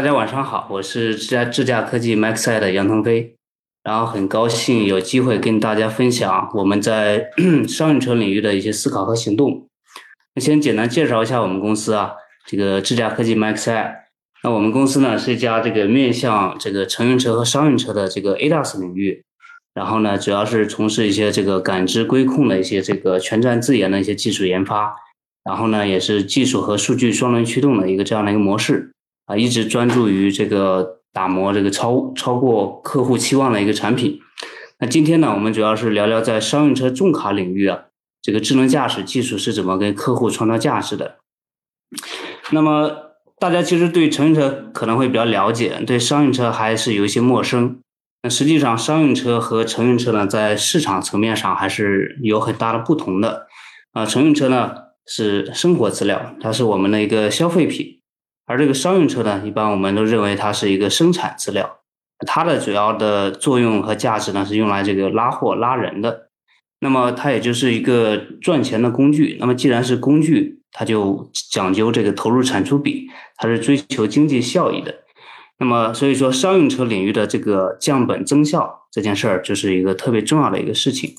大家晚上好，我是智驾智驾科技 Maxi 的杨腾飞，然后很高兴有机会跟大家分享我们在 商用车领域的一些思考和行动。那先简单介绍一下我们公司啊，这个智驾科技 Maxi。那我们公司呢是一家这个面向这个乘用车和商用车的这个 ADAS 领域，然后呢主要是从事一些这个感知规控的一些这个全站自研的一些技术研发，然后呢也是技术和数据双轮驱动的一个这样的一个模式。啊，一直专注于这个打磨这个超超过客户期望的一个产品。那今天呢，我们主要是聊聊在商用车重卡领域啊，这个智能驾驶技术是怎么给客户创造价值的。那么大家其实对乘用车可能会比较了解，对商用车还是有一些陌生。那实际上，商用车和乘用车呢，在市场层面上还是有很大的不同的。啊，乘用车呢是生活资料，它是我们的一个消费品。而这个商用车呢，一般我们都认为它是一个生产资料，它的主要的作用和价值呢是用来这个拉货拉人的，那么它也就是一个赚钱的工具。那么既然是工具，它就讲究这个投入产出比，它是追求经济效益的。那么所以说，商用车领域的这个降本增效这件事儿，就是一个特别重要的一个事情。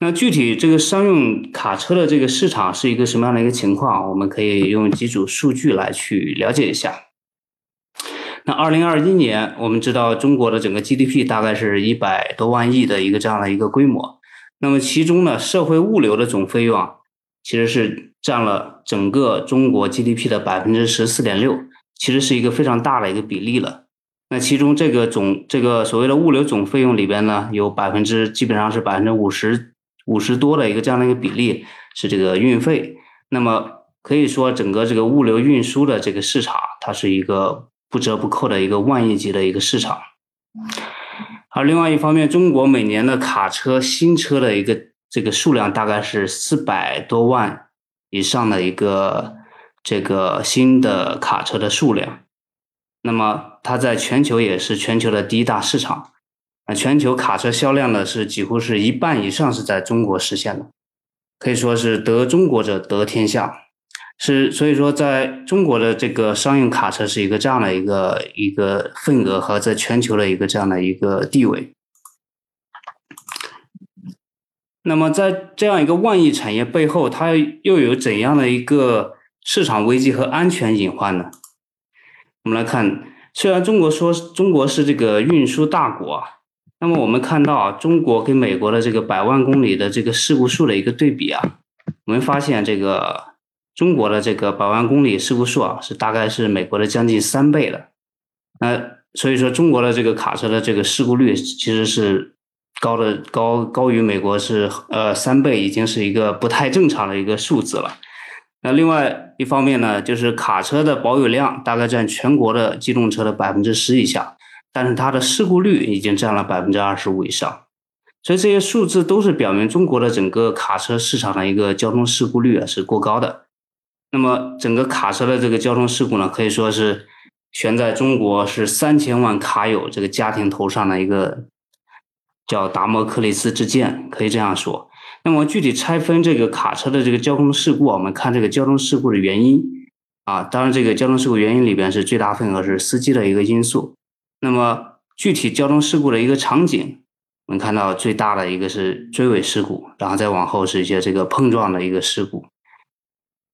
那具体这个商用卡车的这个市场是一个什么样的一个情况？我们可以用几组数据来去了解一下。那二零二一年，我们知道中国的整个 GDP 大概是一百多万亿的一个这样的一个规模。那么其中呢，社会物流的总费用啊，其实是占了整个中国 GDP 的百分之十四点六，其实是一个非常大的一个比例了。那其中这个总这个所谓的物流总费用里边呢，有百分之基本上是百分之五十。五十多的一个这样的一个比例是这个运费，那么可以说整个这个物流运输的这个市场，它是一个不折不扣的一个万亿级的一个市场。而另外一方面，中国每年的卡车新车的一个这个数量大概是四百多万以上的一个这个新的卡车的数量，那么它在全球也是全球的第一大市场。啊，全球卡车销量呢是几乎是一半以上是在中国实现的，可以说是得中国者得天下，是所以说在中国的这个商用卡车是一个这样的一个一个份额和在全球的一个这样的一个地位。那么在这样一个万亿产业背后，它又有怎样的一个市场危机和安全隐患呢？我们来看，虽然中国说中国是这个运输大国啊。那么我们看到啊，中国跟美国的这个百万公里的这个事故数的一个对比啊，我们发现这个中国的这个百万公里事故数啊，是大概是美国的将近三倍的。那所以说，中国的这个卡车的这个事故率其实是高的高高于美国是呃三倍，已经是一个不太正常的一个数字了。那另外一方面呢，就是卡车的保有量大概占全国的机动车的百分之十以下。但是它的事故率已经占了百分之二十五以上，所以这些数字都是表明中国的整个卡车市场的一个交通事故率啊是过高的。那么整个卡车的这个交通事故呢，可以说是悬在中国是三千万卡友这个家庭头上的一个叫达摩克里斯之剑，可以这样说。那么具体拆分这个卡车的这个交通事故，我们看这个交通事故的原因啊，当然这个交通事故原因里边是最大份额是司机的一个因素。那么具体交通事故的一个场景，我们看到最大的一个是追尾事故，然后再往后是一些这个碰撞的一个事故。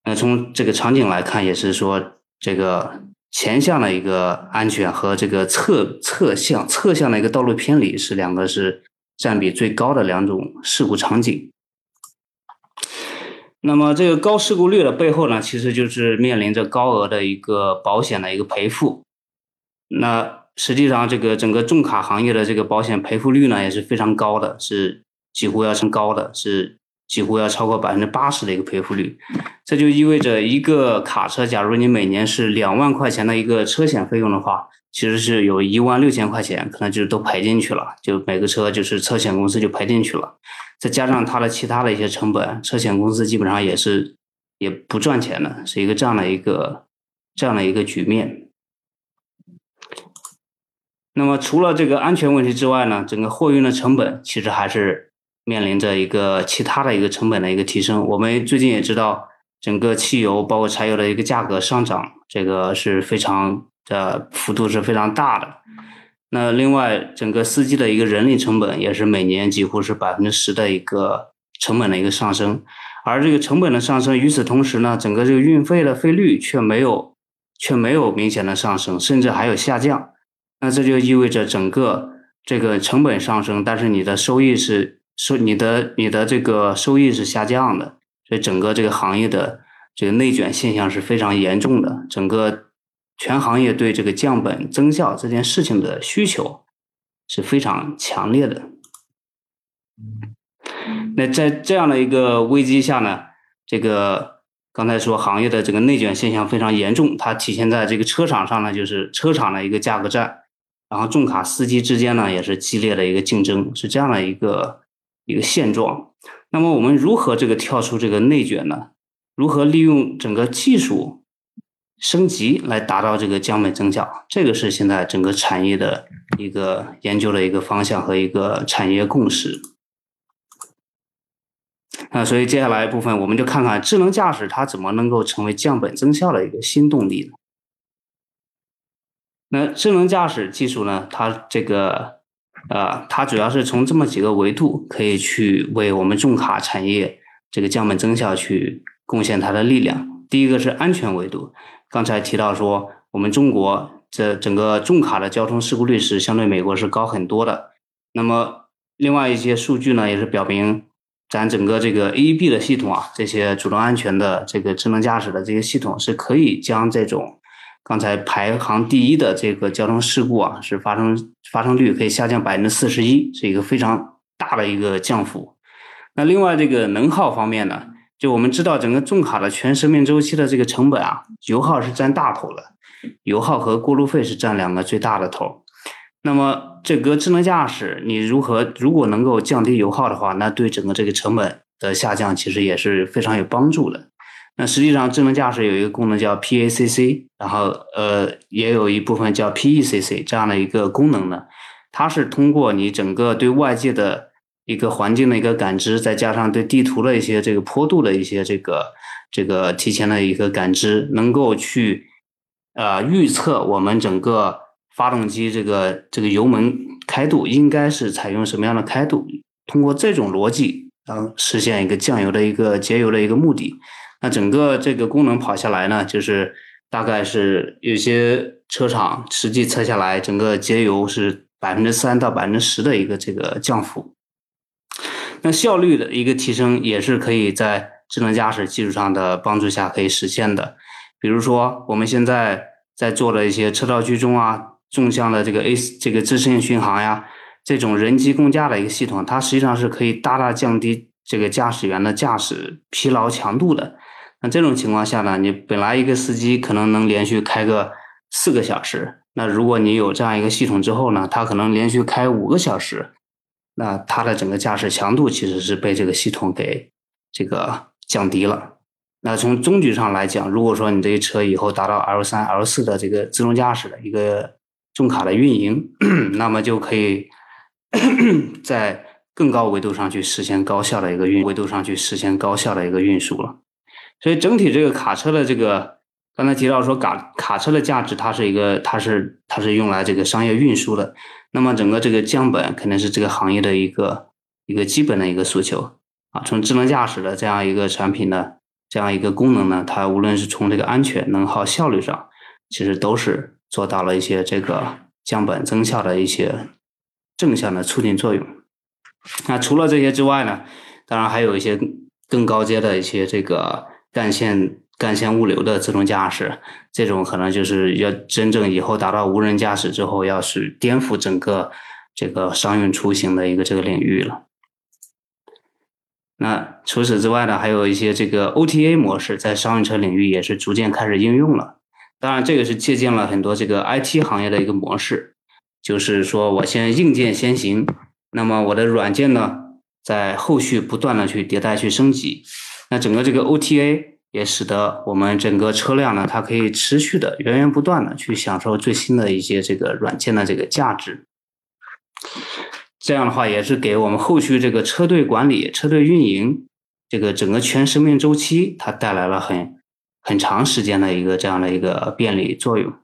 那从这个场景来看，也是说这个前向的一个安全和这个侧侧向侧向的一个道路偏离是两个是占比最高的两种事故场景。那么这个高事故率的背后呢，其实就是面临着高额的一个保险的一个赔付。那实际上，这个整个重卡行业的这个保险赔付率呢也是非常高的，是几乎要成高的，是几乎要超过百分之八十的一个赔付率。这就意味着一个卡车，假如你每年是两万块钱的一个车险费用的话，其实是有一万六千块钱可能就都赔进去了，就每个车就是车险公司就赔进去了，再加上它的其他的一些成本，车险公司基本上也是也不赚钱的，是一个这样的一个这样的一个局面。那么除了这个安全问题之外呢，整个货运的成本其实还是面临着一个其他的一个成本的一个提升。我们最近也知道，整个汽油包括柴油的一个价格上涨，这个是非常的幅度是非常大的。那另外，整个司机的一个人力成本也是每年几乎是百分之十的一个成本的一个上升，而这个成本的上升，与此同时呢，整个这个运费的费率却没有却没有明显的上升，甚至还有下降。那这就意味着整个这个成本上升，但是你的收益是收你的你的这个收益是下降的，所以整个这个行业的这个内卷现象是非常严重的，整个。全行业对这个降本增效这件事情的需求是非常强烈的。那在这样的一个危机下呢，这个刚才说行业的这个内卷现象非常严重，它体现在这个车厂上呢，就是车厂的一个价格战，然后重卡司机之间呢也是激烈的一个竞争，是这样的一个一个现状。那么我们如何这个跳出这个内卷呢？如何利用整个技术？升级来达到这个降本增效，这个是现在整个产业的一个研究的一个方向和一个产业共识。那所以接下来部分，我们就看看智能驾驶它怎么能够成为降本增效的一个新动力呢？那智能驾驶技术呢，它这个啊，它主要是从这么几个维度可以去为我们重卡产业这个降本增效去贡献它的力量。第一个是安全维度。刚才提到说，我们中国这整个重卡的交通事故率是相对美国是高很多的。那么，另外一些数据呢，也是表明，咱整个这个 AEB 的系统啊，这些主动安全的这个智能驾驶的这些系统，是可以将这种刚才排行第一的这个交通事故啊，是发生发生率可以下降百分之四十一，是一个非常大的一个降幅。那另外这个能耗方面呢？就我们知道，整个重卡的全生命周期的这个成本啊，油耗是占大头的，油耗和过路费是占两个最大的头。那么，这个智能驾驶，你如何如果能够降低油耗的话，那对整个这个成本的下降其实也是非常有帮助的。那实际上，智能驾驶有一个功能叫 PACC，然后呃，也有一部分叫 PECC 这样的一个功能呢，它是通过你整个对外界的。一个环境的一个感知，再加上对地图的一些这个坡度的一些这个这个提前的一个感知，能够去呃预测我们整个发动机这个这个油门开度应该是采用什么样的开度，通过这种逻辑，然后，实现一个降油的一个节油的一个目的。那整个这个功能跑下来呢，就是大概是有些车厂实际测下来，整个节油是百分之三到百分之十的一个这个降幅。那效率的一个提升也是可以在智能驾驶技术上的帮助下可以实现的。比如说，我们现在在做的一些车道居中啊、纵向的这个 A 这个自适应巡航呀，这种人机共驾的一个系统，它实际上是可以大大降低这个驾驶员的驾驶疲劳强度的。那这种情况下呢，你本来一个司机可能能连续开个四个小时，那如果你有这样一个系统之后呢，他可能连续开五个小时。那它的整个驾驶强度其实是被这个系统给这个降低了。那从终局上来讲，如果说你这些车以后达到 L 三、L 四的这个自动驾驶的一个重卡的运营，那么就可以在更高维度上去实现高效的一个运维度上去实现高效的一个运输了。所以整体这个卡车的这个。刚才提到说卡卡车的价值，它是一个，它是它是用来这个商业运输的。那么整个这个降本肯定是这个行业的一个一个基本的一个诉求啊。从智能驾驶的这样一个产品呢，这样一个功能呢，它无论是从这个安全、能耗、效率上，其实都是做到了一些这个降本增效的一些正向的促进作用。那除了这些之外呢，当然还有一些更高阶的一些这个干线。干线物流的自动驾驶，这种可能就是要真正以后达到无人驾驶之后，要是颠覆整个这个商用出行的一个这个领域了。那除此之外呢，还有一些这个 OTA 模式在商用车领域也是逐渐开始应用了。当然，这个是借鉴了很多这个 IT 行业的一个模式，就是说我先硬件先行，那么我的软件呢，在后续不断的去迭代去升级。那整个这个 OTA。也使得我们整个车辆呢，它可以持续的、源源不断的去享受最新的一些这个软件的这个价值。这样的话，也是给我们后续这个车队管理、车队运营这个整个全生命周期，它带来了很很长时间的一个这样的一个便利作用。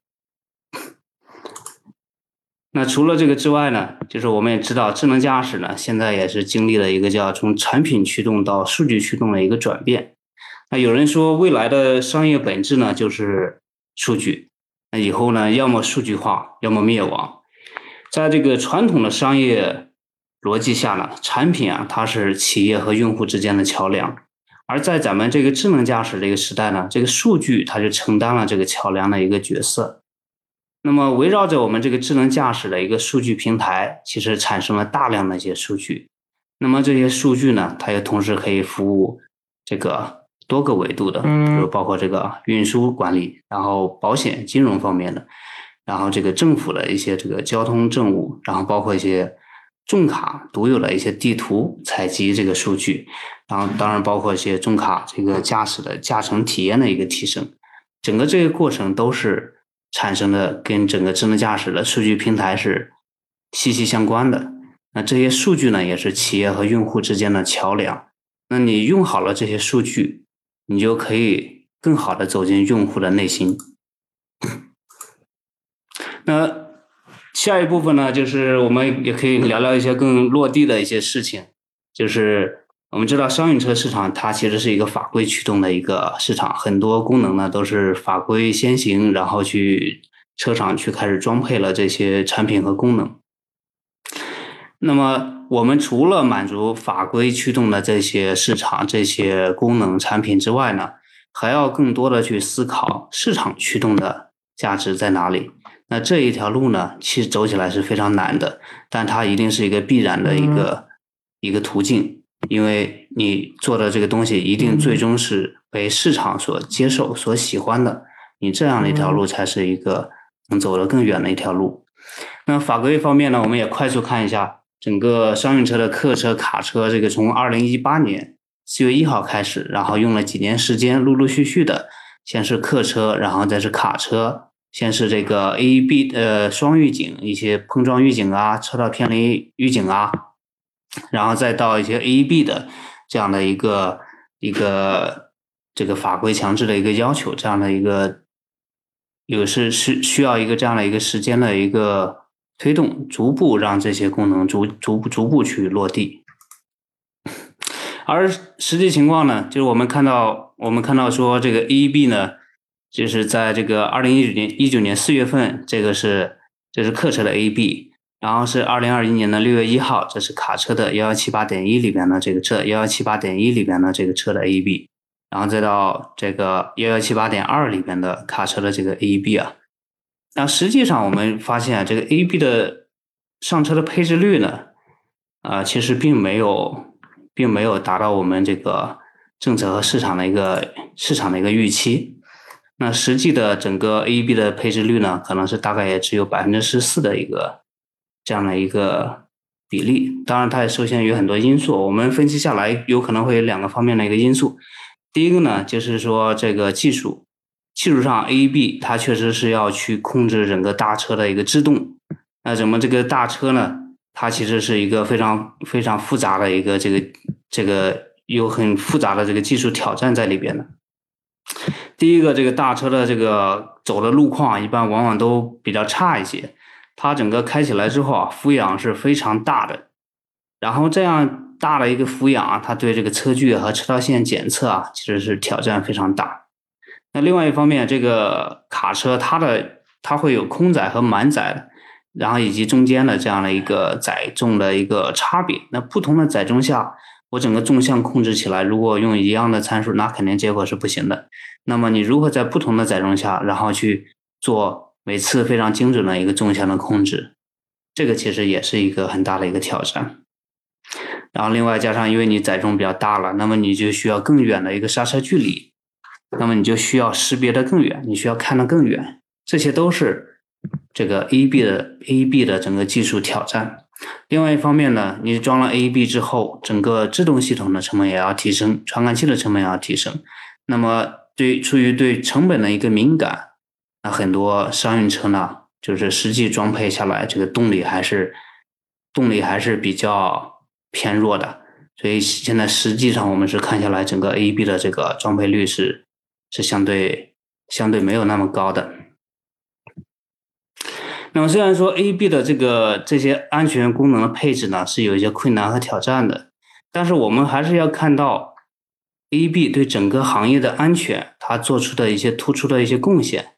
那除了这个之外呢，就是我们也知道，智能驾驶呢，现在也是经历了一个叫从产品驱动到数据驱动的一个转变。那有人说，未来的商业本质呢，就是数据。那以后呢，要么数据化，要么灭亡。在这个传统的商业逻辑下呢，产品啊，它是企业和用户之间的桥梁；而在咱们这个智能驾驶这个时代呢，这个数据它就承担了这个桥梁的一个角色。那么围绕着我们这个智能驾驶的一个数据平台，其实产生了大量的一些数据。那么这些数据呢，它也同时可以服务这个多个维度的，比如包括这个运输管理，然后保险、金融方面的，然后这个政府的一些这个交通政务，然后包括一些重卡独有的一些地图采集这个数据，然后当然包括一些重卡这个驾驶的驾乘体验的一个提升，整个这个过程都是。产生的跟整个智能驾驶的数据平台是息息相关的。那这些数据呢，也是企业和用户之间的桥梁。那你用好了这些数据，你就可以更好的走进用户的内心。那下一部分呢，就是我们也可以聊聊一些更落地的一些事情，就是。我们知道商用车市场它其实是一个法规驱动的一个市场，很多功能呢都是法规先行，然后去车厂去开始装配了这些产品和功能。那么我们除了满足法规驱动的这些市场、这些功能产品之外呢，还要更多的去思考市场驱动的价值在哪里。那这一条路呢，其实走起来是非常难的，但它一定是一个必然的一个一个途径。因为你做的这个东西一定最终是被市场所接受、所喜欢的，你这样的一条路才是一个能走得更远的一条路。那法规方面呢，我们也快速看一下整个商用车的客车、卡车，这个从二零一八年四月一号开始，然后用了几年时间，陆陆续续的，先是客车，然后再是卡车，先是这个 AEB 呃双预警，一些碰撞预警啊，车道偏离预警啊。然后再到一些 AEB 的这样的一个一个这个法规强制的一个要求，这样的一个有是是需要一个这样的一个时间的一个推动，逐步让这些功能逐逐步逐步去落地。而实际情况呢，就是我们看到我们看到说这个 AEB 呢，就是在这个二零一九年一九年四月份，这个是这是客车的 AEB。然后是二零二一年的六月一号，这是卡车的幺幺七八点一里边的这个车，幺幺七八点一里边的这个车的 AEB，然后再到这个幺幺七八点二里边的卡车的这个 AEB 啊，那实际上我们发现这个 AEB 的上车的配置率呢，啊，其实并没有，并没有达到我们这个政策和市场的一个市场的一个预期。那实际的整个 AEB 的配置率呢，可能是大概也只有百分之十四的一个。这样的一个比例，当然它也受限于很多因素。我们分析下来，有可能会有两个方面的一个因素。第一个呢，就是说这个技术技术上 A B 它确实是要去控制整个大车的一个制动。那怎么这个大车呢？它其实是一个非常非常复杂的一个这个这个有很复杂的这个技术挑战在里边的。第一个，这个大车的这个走的路况一般往往都比较差一些。它整个开起来之后啊，俯仰是非常大的，然后这样大的一个俯仰啊，它对这个车距和车道线检测啊，其实是挑战非常大。那另外一方面，这个卡车它的它会有空载和满载，然后以及中间的这样的一个载重的一个差别。那不同的载重下，我整个纵向控制起来，如果用一样的参数，那肯定结果是不行的。那么你如何在不同的载重下，然后去做？每次非常精准的一个纵向的控制，这个其实也是一个很大的一个挑战。然后另外加上，因为你载重比较大了，那么你就需要更远的一个刹车距离，那么你就需要识别的更远，你需要看得更远，这些都是这个 A B 的 A B 的整个技术挑战。另外一方面呢，你装了 A B 之后，整个制动系统的成本也要提升，传感器的成本也要提升。那么对出于对成本的一个敏感。那很多商用车呢，就是实际装配下来，这个动力还是动力还是比较偏弱的，所以现在实际上我们是看下来，整个 A B 的这个装配率是是相对相对没有那么高的。那么虽然说 A B 的这个这些安全功能的配置呢是有一些困难和挑战的，但是我们还是要看到 A B 对整个行业的安全它做出的一些突出的一些贡献。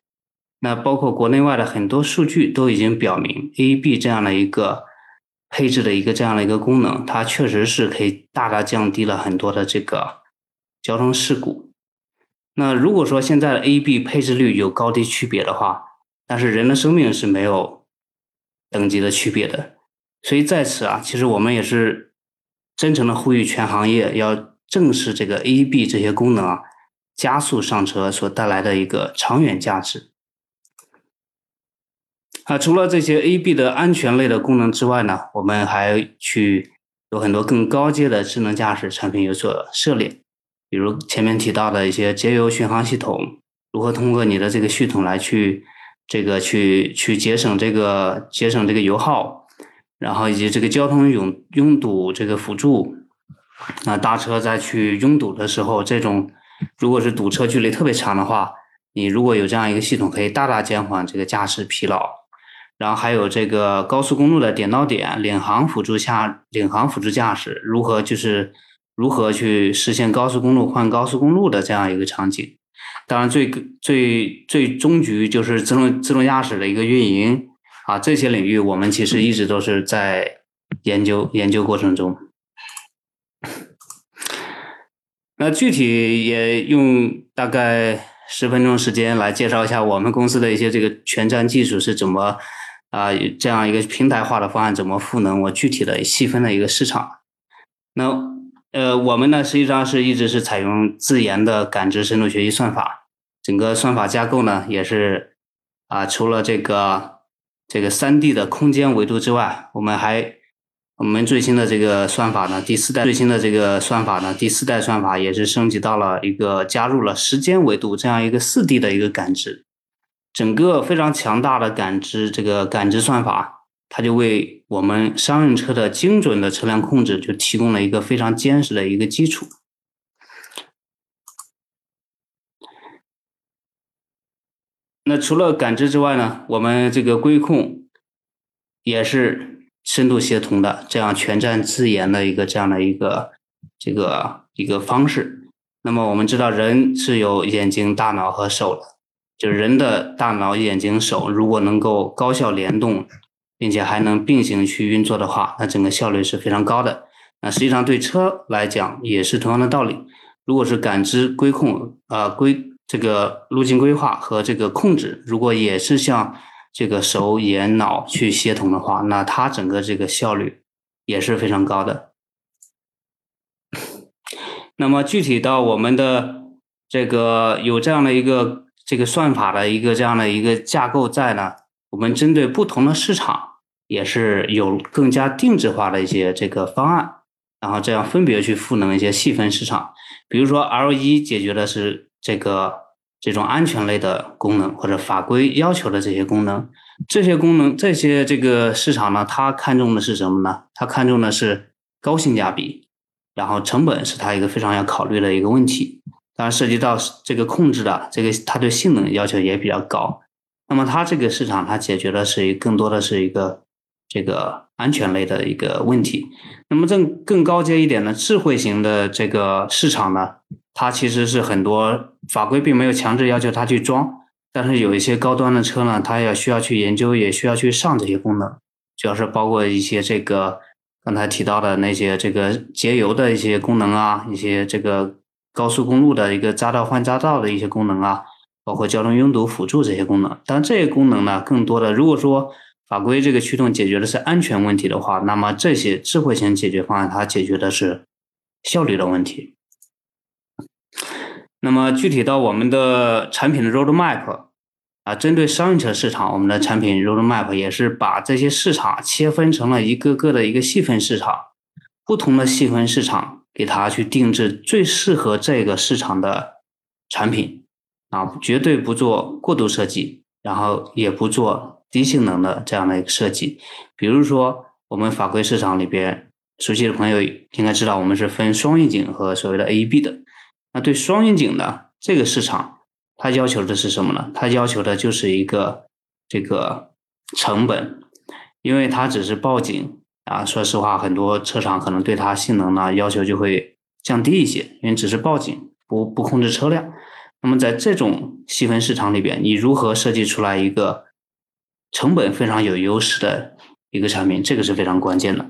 那包括国内外的很多数据都已经表明，A B 这样的一个配置的一个这样的一个功能，它确实是可以大大降低了很多的这个交通事故。那如果说现在的 A B 配置率有高低区别的话，但是人的生命是没有等级的区别的，所以在此啊，其实我们也是真诚的呼吁全行业要正视这个 A B 这些功能啊，加速上车所带来的一个长远价值。啊，除了这些 A B 的安全类的功能之外呢，我们还去有很多更高阶的智能驾驶产品有所涉猎，比如前面提到的一些节油巡航系统，如何通过你的这个系统来去。这个去去节省这个节省这个油耗，然后以及这个交通拥拥堵这个辅助，那大车在去拥堵的时候，这种如果是堵车距离特别长的话，你如果有这样一个系统，可以大大减缓这个驾驶疲劳。然后还有这个高速公路的点到点领航辅助下领航辅助驾驶，如何就是如何去实现高速公路换高速公路的这样一个场景。当然，最最最终局就是自动自动驾驶的一个运营啊，这些领域我们其实一直都是在研究研究过程中。那具体也用大概十分钟时间来介绍一下我们公司的一些这个全站技术是怎么啊这样一个平台化的方案怎么赋能我具体的细分的一个市场。那呃，我们呢实际上是一直是采用自研的感知深度学习算法。整个算法架构呢，也是啊，除了这个这个三 D 的空间维度之外，我们还我们最新的这个算法呢，第四代最新的这个算法呢，第四代算法也是升级到了一个加入了时间维度这样一个四 D 的一个感知，整个非常强大的感知这个感知算法，它就为我们商用车的精准的车辆控制就提供了一个非常坚实的一个基础。那除了感知之外呢，我们这个规控也是深度协同的，这样全站自研的一个这样的一个这个一个方式。那么我们知道，人是有眼睛、大脑和手的，就是人的大脑、眼睛、手如果能够高效联动，并且还能并行去运作的话，那整个效率是非常高的。那实际上对车来讲也是同样的道理。如果是感知、规控啊规。这个路径规划和这个控制，如果也是像这个手眼脑去协同的话，那它整个这个效率也是非常高的。那么具体到我们的这个有这样的一个这个算法的一个这样的一个架构在呢，我们针对不同的市场也是有更加定制化的一些这个方案，然后这样分别去赋能一些细分市场，比如说 L 一解决的是。这个这种安全类的功能或者法规要求的这些功能，这些功能这些这个市场呢，它看重的是什么呢？它看重的是高性价比，然后成本是它一个非常要考虑的一个问题。当然涉及到这个控制的这个，它对性能要求也比较高。那么它这个市场它解决的是更多的是一个这个安全类的一个问题。那么更更高阶一点的智慧型的这个市场呢？它其实是很多法规并没有强制要求它去装，但是有一些高端的车呢，它也需要去研究，也需要去上这些功能，主要是包括一些这个刚才提到的那些这个节油的一些功能啊，一些这个高速公路的一个匝道换匝道的一些功能啊，包括交通拥堵辅助这些功能。但这些功能呢，更多的如果说法规这个驱动解决的是安全问题的话，那么这些智慧型解决方案它解决的是效率的问题。那么具体到我们的产品的 roadmap 啊，针对商用车市场，我们的产品 roadmap 也是把这些市场切分成了一个个的一个细分市场，不同的细分市场给它去定制最适合这个市场的产品啊，绝对不做过度设计，然后也不做低性能的这样的一个设计。比如说我们法规市场里边，熟悉的朋友应该知道，我们是分双预警和所谓的 AEB 的。那对双预警的这个市场，它要求的是什么呢？它要求的就是一个这个成本，因为它只是报警啊。说实话，很多车厂可能对它性能呢要求就会降低一些，因为只是报警，不不控制车辆。那么在这种细分市场里边，你如何设计出来一个成本非常有优势的一个产品，这个是非常关键的。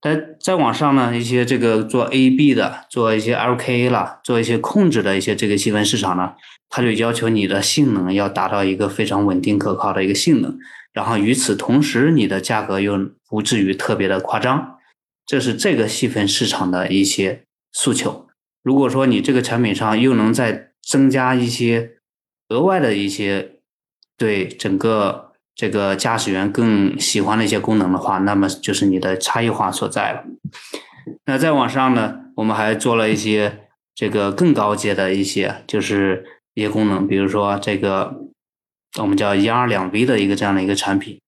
但再往上呢，一些这个做 A B 的，做一些 L K A 了，做一些控制的一些这个细分市场呢，它就要求你的性能要达到一个非常稳定可靠的一个性能，然后与此同时，你的价格又不至于特别的夸张，这是这个细分市场的一些诉求。如果说你这个产品上又能再增加一些额外的一些对整个。这个驾驶员更喜欢的一些功能的话，那么就是你的差异化所在了。那再往上呢，我们还做了一些这个更高阶的一些，就是一些功能，比如说这个我们叫一 R 两 V 的一个这样的一个产品。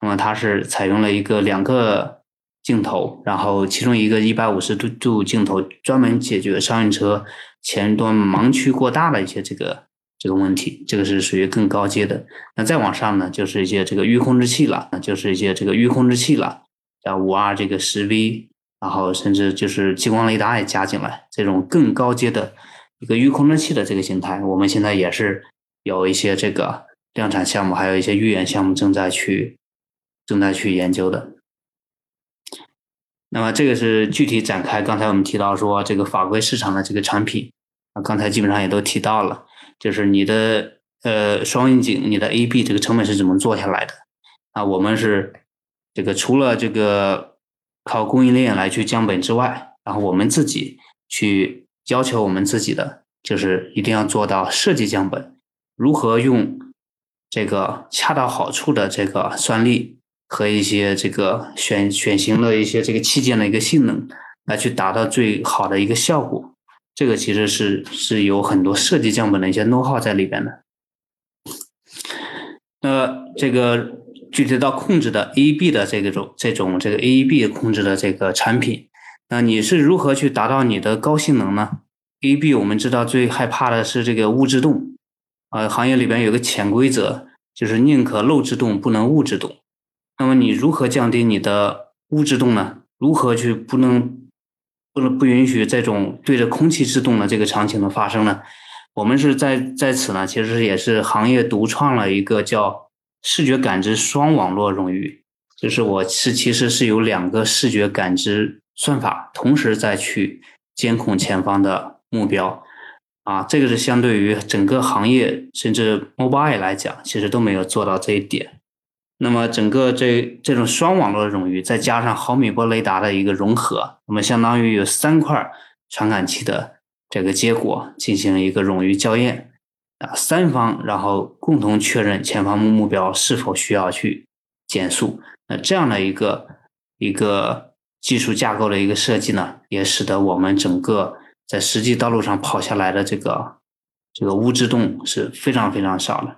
那么它是采用了一个两个镜头，然后其中一个一百五十度度镜头，专门解决商用车前端盲区过大的一些这个。这个问题，这个是属于更高阶的。那再往上呢，就是一些这个域控制器了，那就是一些这个域控制器了，像五 R 这个十 V，然后甚至就是激光雷达也加进来，这种更高阶的一个域控制器的这个形态，我们现在也是有一些这个量产项目，还有一些预研项目正在去正在去研究的。那么这个是具体展开，刚才我们提到说这个法规市场的这个产品，啊，刚才基本上也都提到了。就是你的呃双引擎，你的 A B 这个成本是怎么做下来的？啊，我们是这个除了这个靠供应链来去降本之外，然后我们自己去要求我们自己的，就是一定要做到设计降本，如何用这个恰到好处的这个算力和一些这个选选型的一些这个器件的一个性能，来去达到最好的一个效果。这个其实是是有很多设计降本的一些 know how 在里边的。那这个具体到控制的 AEB 的这个种这种这个 AEB 控制的这个产品，那你是如何去达到你的高性能呢？AEB 我们知道最害怕的是这个物制动，呃，行业里边有个潜规则，就是宁可漏制动，不能物制动。那么你如何降低你的物制动呢？如何去不能？不能不允许这种对着空气制动的这个场景的发生呢？我们是在在此呢，其实也是行业独创了一个叫视觉感知双网络冗余，就是我是其实是有两个视觉感知算法同时在去监控前方的目标，啊，这个是相对于整个行业甚至 mobile 来讲，其实都没有做到这一点。那么整个这这种双网络的冗余，再加上毫米波雷达的一个融合，那么相当于有三块传感器的这个结果进行了一个冗余校验啊，三方然后共同确认前方目标是否需要去减速。那这样的一个一个技术架构的一个设计呢，也使得我们整个在实际道路上跑下来的这个这个无制动是非常非常少的。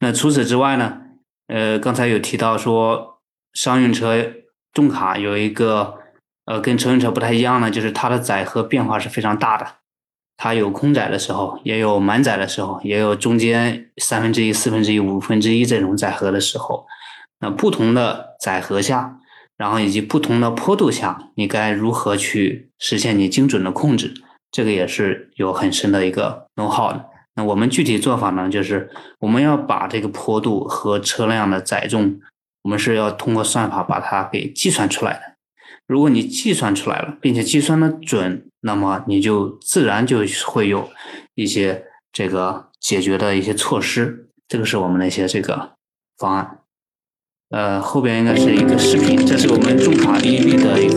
那除此之外呢？呃，刚才有提到说，商用车重卡有一个呃，跟乘用车不太一样呢，就是它的载荷变化是非常大的。它有空载的时候，也有满载的时候，也有中间三分之一、四分之一、五分之一这种载荷的时候。那不同的载荷下，然后以及不同的坡度下，你该如何去实现你精准的控制？这个也是有很深的一个 know how 的。那我们具体做法呢，就是我们要把这个坡度和车辆的载重，我们是要通过算法把它给计算出来的。如果你计算出来了，并且计算的准，那么你就自然就会有一些这个解决的一些措施。这个是我们的一些这个方案。呃，后边应该是一个视频，这是我们重卡 A B 的一个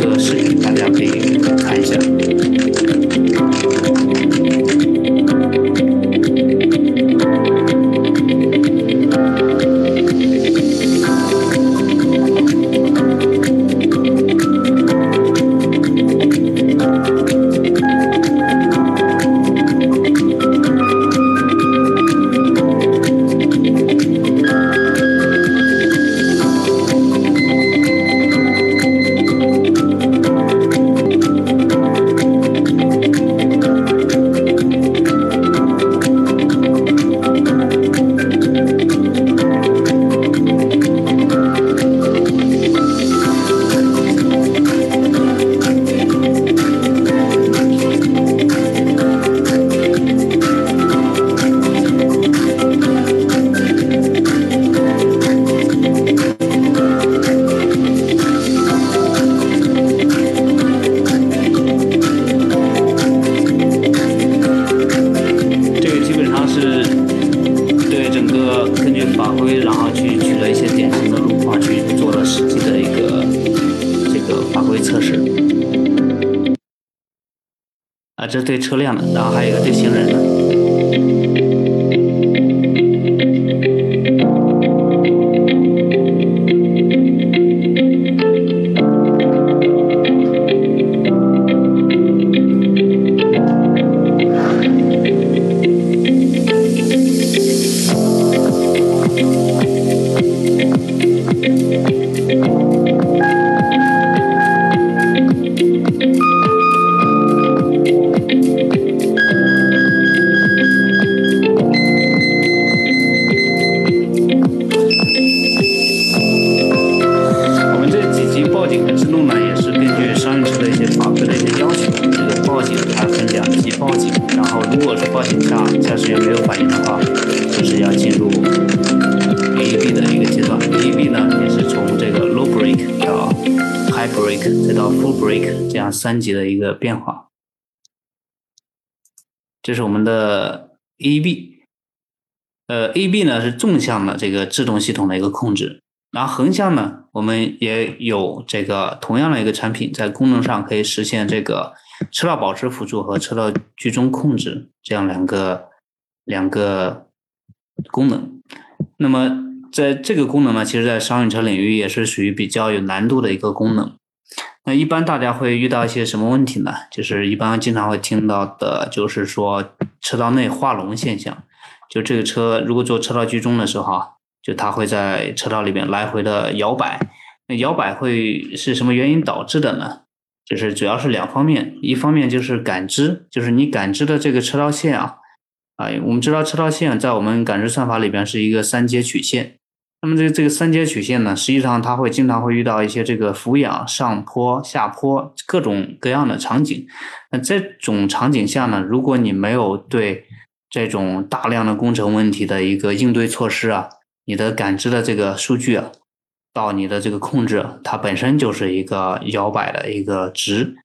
三级的一个变化。这是我们的 A B，。呃 A B 呢是纵向的这个制动系统的一个控制。然后横向呢，我们也有这个同样的一个产品，在功能上可以实现这个车道保持辅助和车道居中控制这样两个两个功能。那么在这个功能呢，其实在商用车领域也是属于比较有难度的一个功能。那一般大家会遇到一些什么问题呢？就是一般经常会听到的，就是说车道内画龙现象，就这个车如果做车道居中的时候啊。就它会在车道里面来回的摇摆，那摇摆会是什么原因导致的呢？就是主要是两方面，一方面就是感知，就是你感知的这个车道线啊，啊，我们知道车道线在我们感知算法里边是一个三阶曲线，那么这这个三阶曲线呢，实际上它会经常会遇到一些这个俯仰、上坡、下坡各种各样的场景，那这种场景下呢，如果你没有对这种大量的工程问题的一个应对措施啊。你的感知的这个数据啊，到你的这个控制，它本身就是一个摇摆的一个值。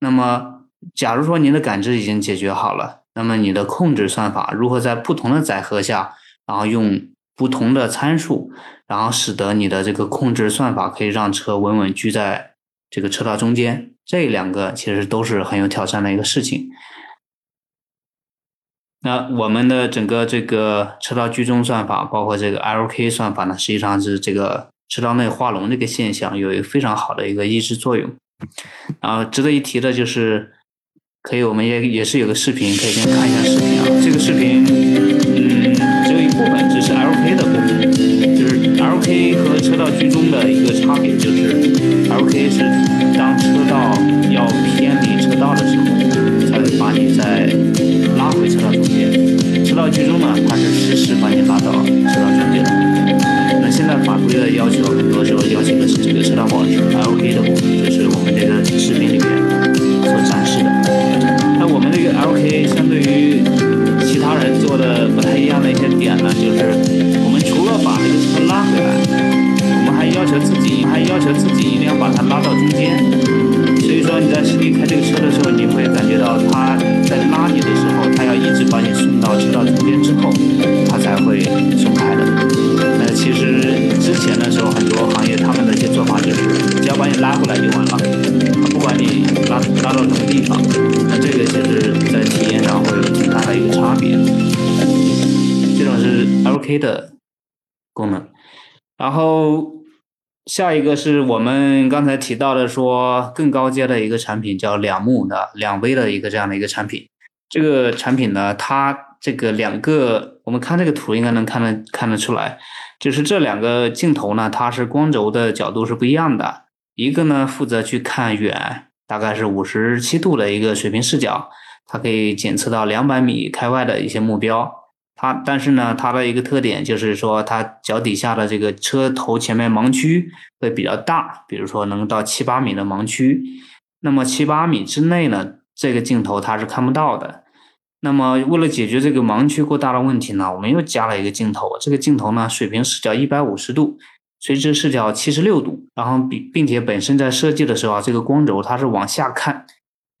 那么，假如说您的感知已经解决好了，那么你的控制算法如何在不同的载荷下，然后用不同的参数，然后使得你的这个控制算法可以让车稳稳居在这个车道中间？这两个其实都是很有挑战的一个事情。那我们的整个这个车道居中算法，包括这个 LK 算法呢，实际上是这个车道内画龙这个现象有一个非常好的一个抑制作用。然后值得一提的就是，可以我们也也是有个视频，可以先看一下视频啊。这个视频，和车道居中的一个差别，就是 LK 是当车道要偏离车道的时候，才会把你再。拉回车道中间，车道居中呢，它是实时把你拉到车道中间的。那现在法规的要求，很多时候要求的是这个车道保持 LK 的，就是我们这个视频里面所展示的。那我们这个 LK 相对于其他人做的不太一样的一些点呢，就是我们除了把这个车拉回来，我们还要求自己，还要求自己一定要把它拉到中间。所以说你在实地开这个车的时候，你会感觉到它在拉你的时候。他要一直把你送到车道中间之后，他才会松开的。那其实之前的时候，很多行业他们的一些做法就是，只要把你拉回来就完了，不管你拉拉到什么地方。那这个其实，在体验上会有挺大的一个差别。这种是 LK 的功能。然后下一个是我们刚才提到的，说更高阶的一个产品叫两目的两微的一个这样的一个产品。这个产品呢，它这个两个，我们看这个图应该能看得看得出来，就是这两个镜头呢，它是光轴的角度是不一样的。一个呢负责去看远，大概是五十七度的一个水平视角，它可以检测到两百米开外的一些目标。它但是呢，它的一个特点就是说，它脚底下的这个车头前面盲区会比较大，比如说能到七八米的盲区。那么七八米之内呢？这个镜头它是看不到的。那么，为了解决这个盲区过大的问题呢，我们又加了一个镜头。这个镜头呢，水平视角一百五十度，垂直视角七十六度。然后，并并且本身在设计的时候啊，这个光轴它是往下看，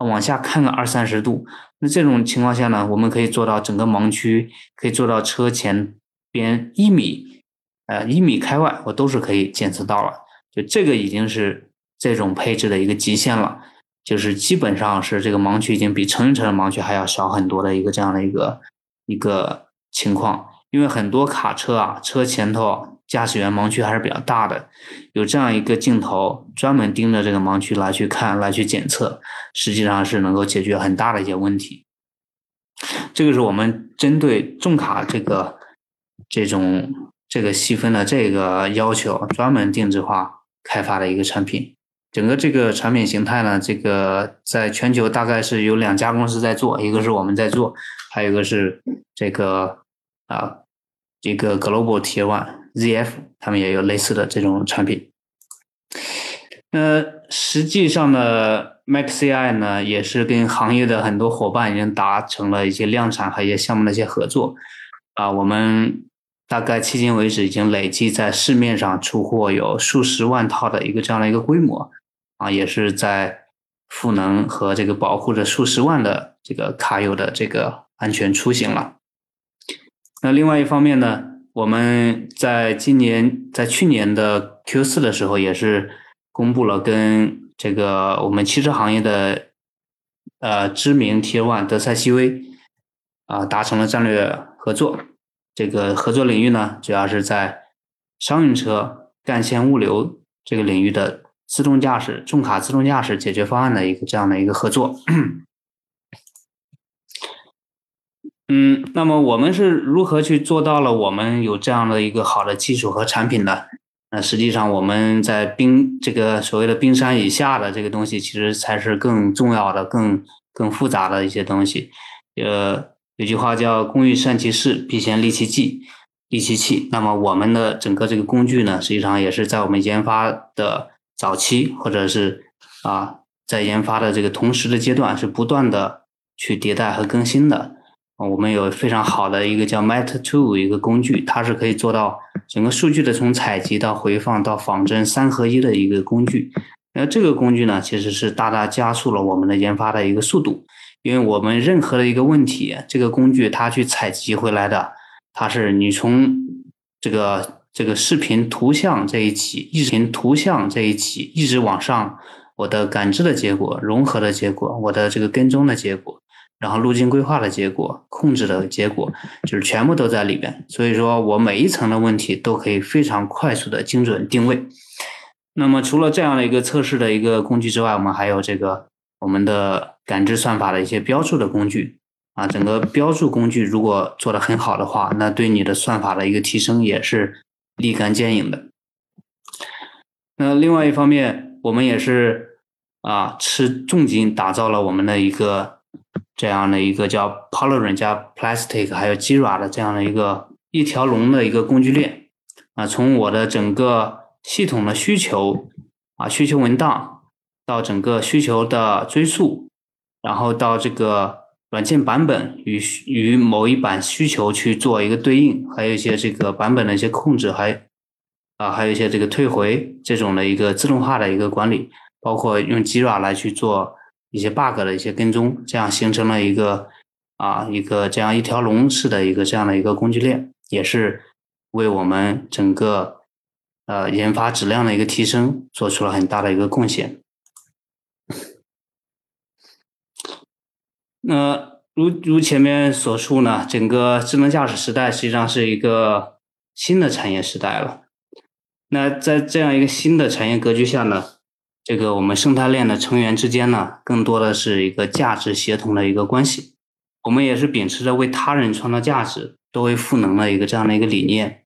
往下看个二三十度。那这种情况下呢，我们可以做到整个盲区可以做到车前边一米，呃，一米开外，我都是可以检测到了。就这个已经是这种配置的一个极限了。就是基本上是这个盲区已经比成人车的盲区还要小很多的一个这样的一个一个情况。因为很多卡车啊，车前头驾驶员盲区还是比较大的，有这样一个镜头专门盯着这个盲区来去看、来去检测，实际上是能够解决很大的一些问题。这个是我们针对重卡这个这种这个细分的这个要求，专门定制化开发的一个产品。整个这个产品形态呢，这个在全球大概是有两家公司在做，一个是我们在做，还有一个是这个。啊，这个 Global Tier One ZF 他们也有类似的这种产品。那实际上呢，MaxCI 呢也是跟行业的很多伙伴已经达成了一些量产和一些项目的一些合作。啊，我们大概迄今为止已经累计在市面上出货有数十万套的一个这样的一个规模。啊，也是在赋能和这个保护着数十万的这个卡友的这个安全出行了。那另外一方面呢，我们在今年在去年的 Q 四的时候，也是公布了跟这个我们汽车行业的呃知名 T One 德赛西威啊达成了战略合作。这个合作领域呢，主要是在商用车干线物流这个领域的自动驾驶重卡自动驾驶解决方案的一个这样的一个合作。嗯，那么我们是如何去做到了？我们有这样的一个好的技术和产品的？那实际上我们在冰这个所谓的冰山以下的这个东西，其实才是更重要的、更更复杂的一些东西。呃，有句话叫“工欲善其事，必先利其器”，利其器。那么我们的整个这个工具呢，实际上也是在我们研发的早期，或者是啊，在研发的这个同时的阶段，是不断的去迭代和更新的。我们有非常好的一个叫 Meta Two 一个工具，它是可以做到整个数据的从采集到回放到仿真三合一的一个工具。那这个工具呢，其实是大大加速了我们的研发的一个速度，因为我们任何的一个问题，这个工具它去采集回来的，它是你从这个这个视频图像这一起，视频图像这一起一直往上，我的感知的结果、融合的结果、我的这个跟踪的结果。然后路径规划的结果、控制的结果，就是全部都在里边。所以说我每一层的问题都可以非常快速的精准定位。那么除了这样的一个测试的一个工具之外，我们还有这个我们的感知算法的一些标注的工具啊。整个标注工具如果做的很好的话，那对你的算法的一个提升也是立竿见影的。那另外一方面，我们也是啊吃重金打造了我们的一个。这样的一个叫 p o l y r o n 加 Plastic 还有 Jira 的这样的一个一条龙的一个工具链啊，从我的整个系统的需求啊需求文档到整个需求的追溯，然后到这个软件版本与与某一版需求去做一个对应，还有一些这个版本的一些控制，还啊还有一些这个退回这种的一个自动化的一个管理，包括用 Jira 来去做。一些 bug 的一些跟踪，这样形成了一个啊一个这样一条龙式的一个这样的一个工具链，也是为我们整个呃研发质量的一个提升做出了很大的一个贡献。那如如前面所述呢，整个智能驾驶时代实际上是一个新的产业时代了。那在这样一个新的产业格局下呢？这个我们生态链的成员之间呢，更多的是一个价值协同的一个关系。我们也是秉持着为他人创造价值、多为赋能的一个这样的一个理念。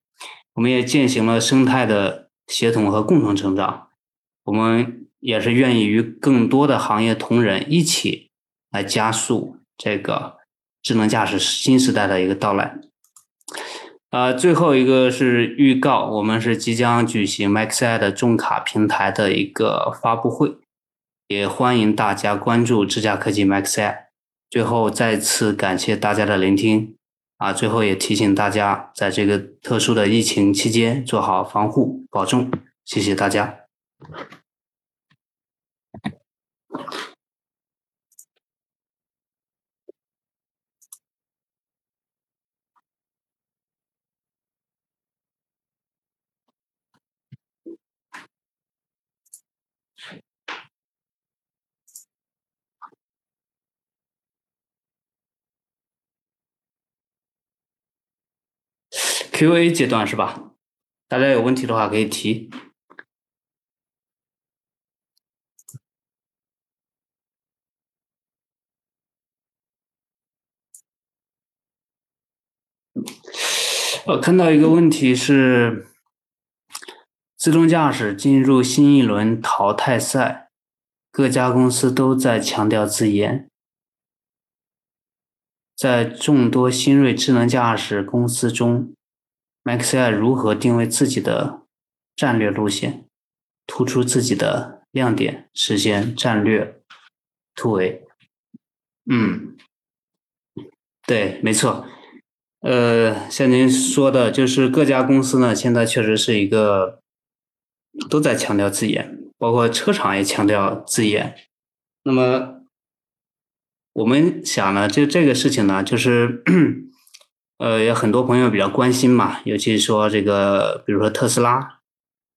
我们也践行了生态的协同和共同成长。我们也是愿意与更多的行业同仁一起来加速这个智能驾驶新时代的一个到来。呃，最后一个是预告，我们是即将举行 MaxI 的重卡平台的一个发布会，也欢迎大家关注智驾科技 MaxI。最后再次感谢大家的聆听，啊，最后也提醒大家，在这个特殊的疫情期间做好防护，保重，谢谢大家。Q&A 阶段是吧？大家有问题的话可以提。我看到一个问题是，自动驾驶进入新一轮淘汰赛，各家公司都在强调自研。在众多新锐智能驾驶公司中，MaxAI 如何定位自己的战略路线，突出自己的亮点，实现战略突围？嗯，对，没错。呃，像您说的，就是各家公司呢，现在确实是一个都在强调自研，包括车厂也强调自研。那么我们想呢，就这个事情呢，就是 呃，有很多朋友比较关心嘛，尤其是说这个，比如说特斯拉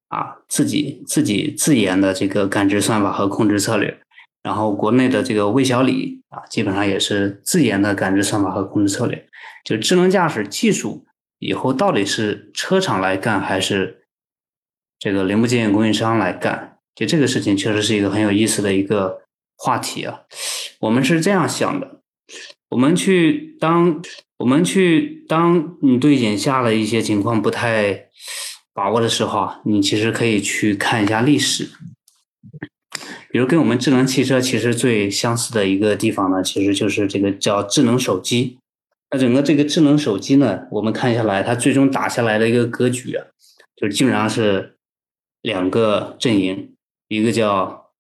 啊，自己自己自研的这个感知算法和控制策略，然后国内的这个魏小李啊，基本上也是自研的感知算法和控制策略。就智能驾驶技术以后到底是车厂来干还是这个零部件供应商来干？就这个事情确实是一个很有意思的一个话题啊。我们是这样想的：我们去当我们去当你对眼下的一些情况不太把握的时候啊，你其实可以去看一下历史。比如跟我们智能汽车其实最相似的一个地方呢，其实就是这个叫智能手机。那整个这个智能手机呢，我们看下来，它最终打下来的一个格局啊，就是基本上是两个阵营，一个叫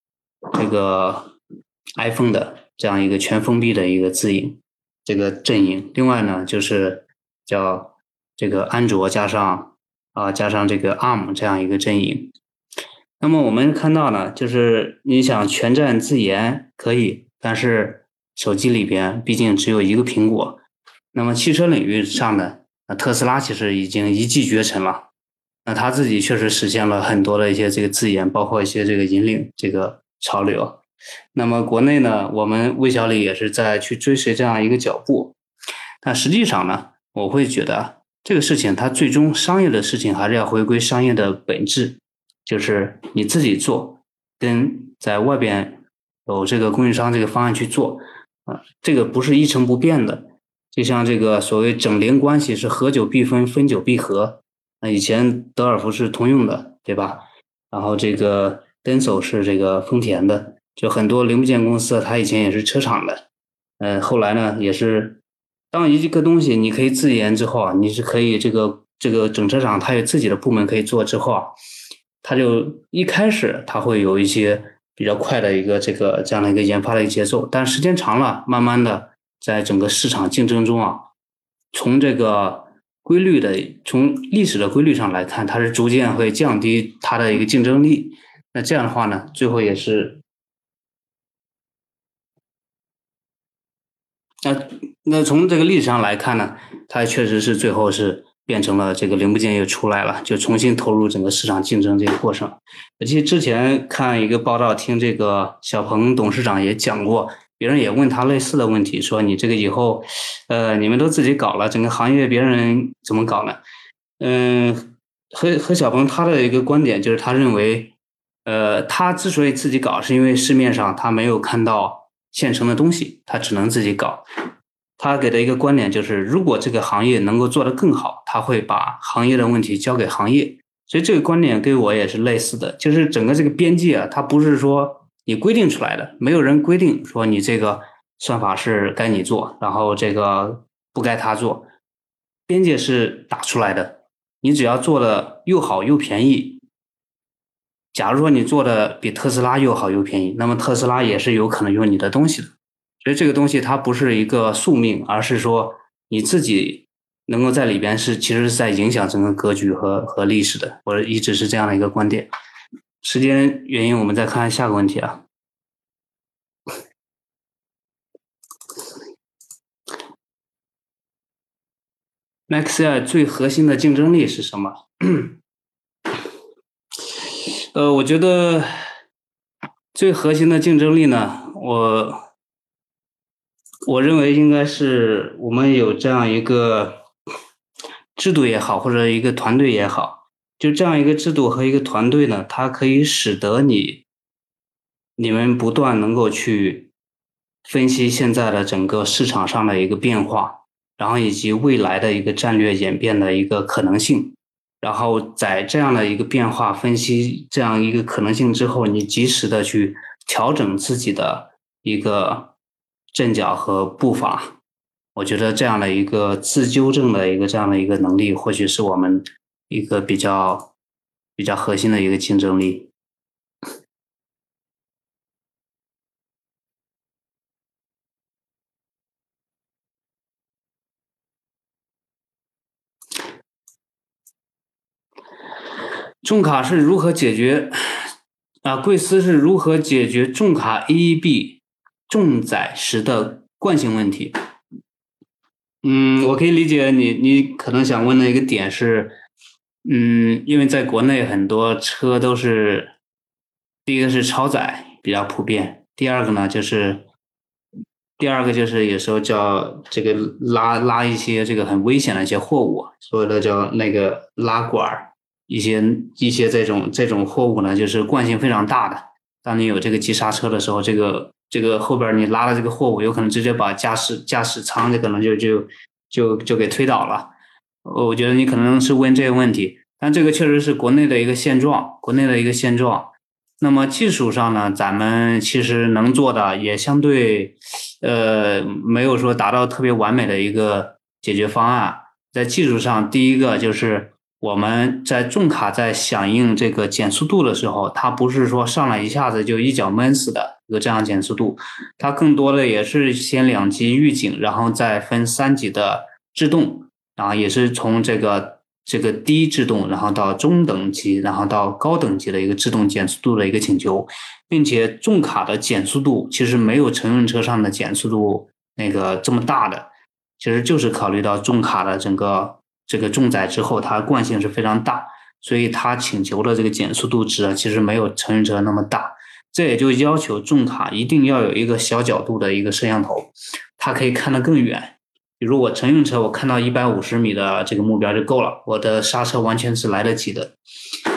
这个 iPhone 的这样一个全封闭的一个自营这个阵营，另外呢就是叫这个安卓加上啊加上这个 ARM 这样一个阵营。那么我们看到呢，就是你想全站自研可以，但是手机里边毕竟只有一个苹果。那么汽车领域上呢，那特斯拉其实已经一骑绝尘了。那他自己确实实现了很多的一些这个自研，包括一些这个引领这个潮流。那么国内呢，我们魏小李也是在去追随这样一个脚步。但实际上呢，我会觉得这个事情它最终商业的事情还是要回归商业的本质，就是你自己做跟在外边有这个供应商这个方案去做啊，这个不是一成不变的。就像这个所谓整联关系是合久必分，分久必合。那以前德尔福是通用的，对吧？然后这个登索是这个丰田的，就很多零部件公司，它以前也是车厂的。嗯，后来呢，也是当一个东西你可以自研之后啊，你是可以这个这个整车厂它有自己的部门可以做之后啊，它就一开始它会有一些比较快的一个这个这样的一个研发的一个节奏，但时间长了，慢慢的。在整个市场竞争中啊，从这个规律的、从历史的规律上来看，它是逐渐会降低它的一个竞争力。那这样的话呢，最后也是，那那从这个历史上来看呢，它确实是最后是变成了这个零部件又出来了，就重新投入整个市场竞争这个过程。而且之前看一个报道，听这个小鹏董事长也讲过。别人也问他类似的问题，说你这个以后，呃，你们都自己搞了，整个行业别人怎么搞呢？嗯，何何小鹏他的一个观点就是，他认为，呃，他之所以自己搞，是因为市面上他没有看到现成的东西，他只能自己搞。他给的一个观点就是，如果这个行业能够做得更好，他会把行业的问题交给行业。所以这个观点跟我也是类似的，就是整个这个边界啊，它不是说。你规定出来的，没有人规定说你这个算法是该你做，然后这个不该他做。边界是打出来的，你只要做的又好又便宜。假如说你做的比特斯拉又好又便宜，那么特斯拉也是有可能用你的东西的。所以这个东西它不是一个宿命，而是说你自己能够在里边是其实是在影响整个格局和和历史的。我一直是这样的一个观点。时间原因，我们再看下个问题啊。Maxia 最核心的竞争力是什么？呃，我觉得最核心的竞争力呢，我我认为应该是我们有这样一个制度也好，或者一个团队也好，就这样一个制度和一个团队呢，它可以使得你你们不断能够去分析现在的整个市场上的一个变化，然后以及未来的一个战略演变的一个可能性。然后在这样的一个变化分析这样一个可能性之后，你及时的去调整自己的一个阵脚和步伐，我觉得这样的一个自纠正的一个这样的一个能力，或许是我们一个比较比较核心的一个竞争力。重卡是如何解决？啊，贵司是如何解决重卡 AEB 重载时的惯性问题？嗯，我可以理解你，你可能想问的一个点是，嗯，因为在国内很多车都是，第一个是超载比较普遍，第二个呢就是，第二个就是有时候叫这个拉拉一些这个很危险的一些货物，所谓的叫那个拉管儿。一些一些这种这种货物呢，就是惯性非常大的。当你有这个急刹车的时候，这个这个后边你拉的这个货物，有可能直接把驾驶驾驶舱就可能就就就就给推倒了。我觉得你可能是问这个问题，但这个确实是国内的一个现状，国内的一个现状。那么技术上呢，咱们其实能做的也相对，呃，没有说达到特别完美的一个解决方案。在技术上，第一个就是。我们在重卡在响应这个减速度的时候，它不是说上来一下子就一脚闷死的一个这样减速度，它更多的也是先两级预警，然后再分三级的制动，然后也是从这个这个低制动，然后到中等级，然后到高等级的一个制动减速度的一个请求，并且重卡的减速度其实没有乘用车上的减速度那个这么大的，其实就是考虑到重卡的整个。这个重载之后，它惯性是非常大，所以它请求的这个减速度值啊，其实没有乘用车那么大。这也就要求重卡一定要有一个小角度的一个摄像头，它可以看得更远。比如我乘用车，我看到一百五十米的这个目标就够了，我的刹车完全是来得及的。